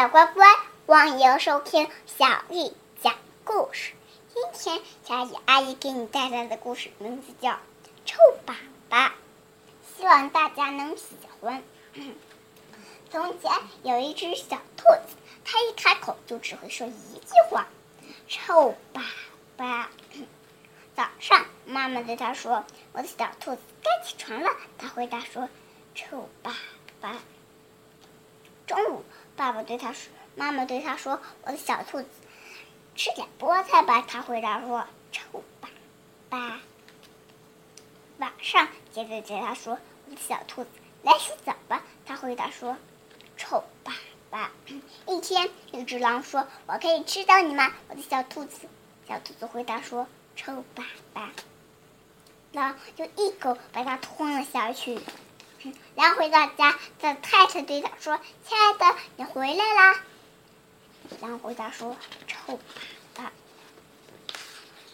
小乖乖，欢迎收听小丽讲故事。今天小丽阿姨给你带来的故事名字叫《臭粑粑》，希望大家能喜欢。从前有一只小兔子，它一开口就只会说一句话：“臭粑粑。” 早上，妈妈对它说：“我的小兔子该起床了。”它回答说：“臭粑粑。”爸爸对他说：“妈妈对他说，我的小兔子，吃点菠菜吧。”他回答说：“臭粑粑。”晚上，姐姐对他说：“我的小兔子，来洗澡吧。”他回答说：“臭粑粑。”一天，一只狼说：“我可以吃掉你吗？”我的小兔子，小兔子回答说：“臭粑粑。”狼就一口把它吞了下去。狼回到家，他太太对他说：“亲爱的，你回来啦。”狼回答说：“臭粑粑。”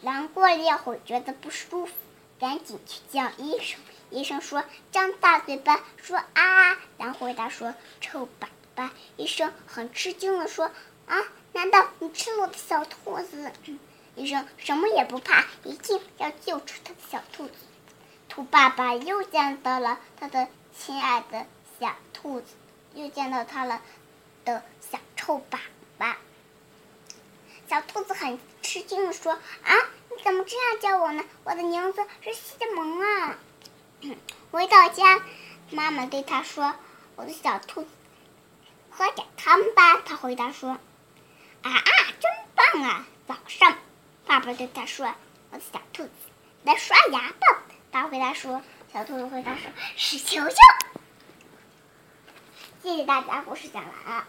狼过了一会儿觉得不舒服，赶紧去叫医生。医生说：“张大嘴巴，说啊。”狼回答说：“臭粑粑。”医生很吃惊的说：“啊，难道你吃了我的小兔子？”医生什么也不怕，一定要救出他的小兔子。兔爸爸又见到了他的亲爱的小兔子，又见到他了的小臭粑粑。小兔子很吃惊的说：“啊，你怎么这样叫我呢？我的名字是西蒙啊！” 回到家，妈妈对他说：“我的小兔子，喝点汤吧。”他回答说：“啊啊，真棒啊！”早上，爸爸对他说：“我的小兔子，来刷牙吧。”他回答说：“小兔子回答说，是球球。”谢谢大家，故事讲完了。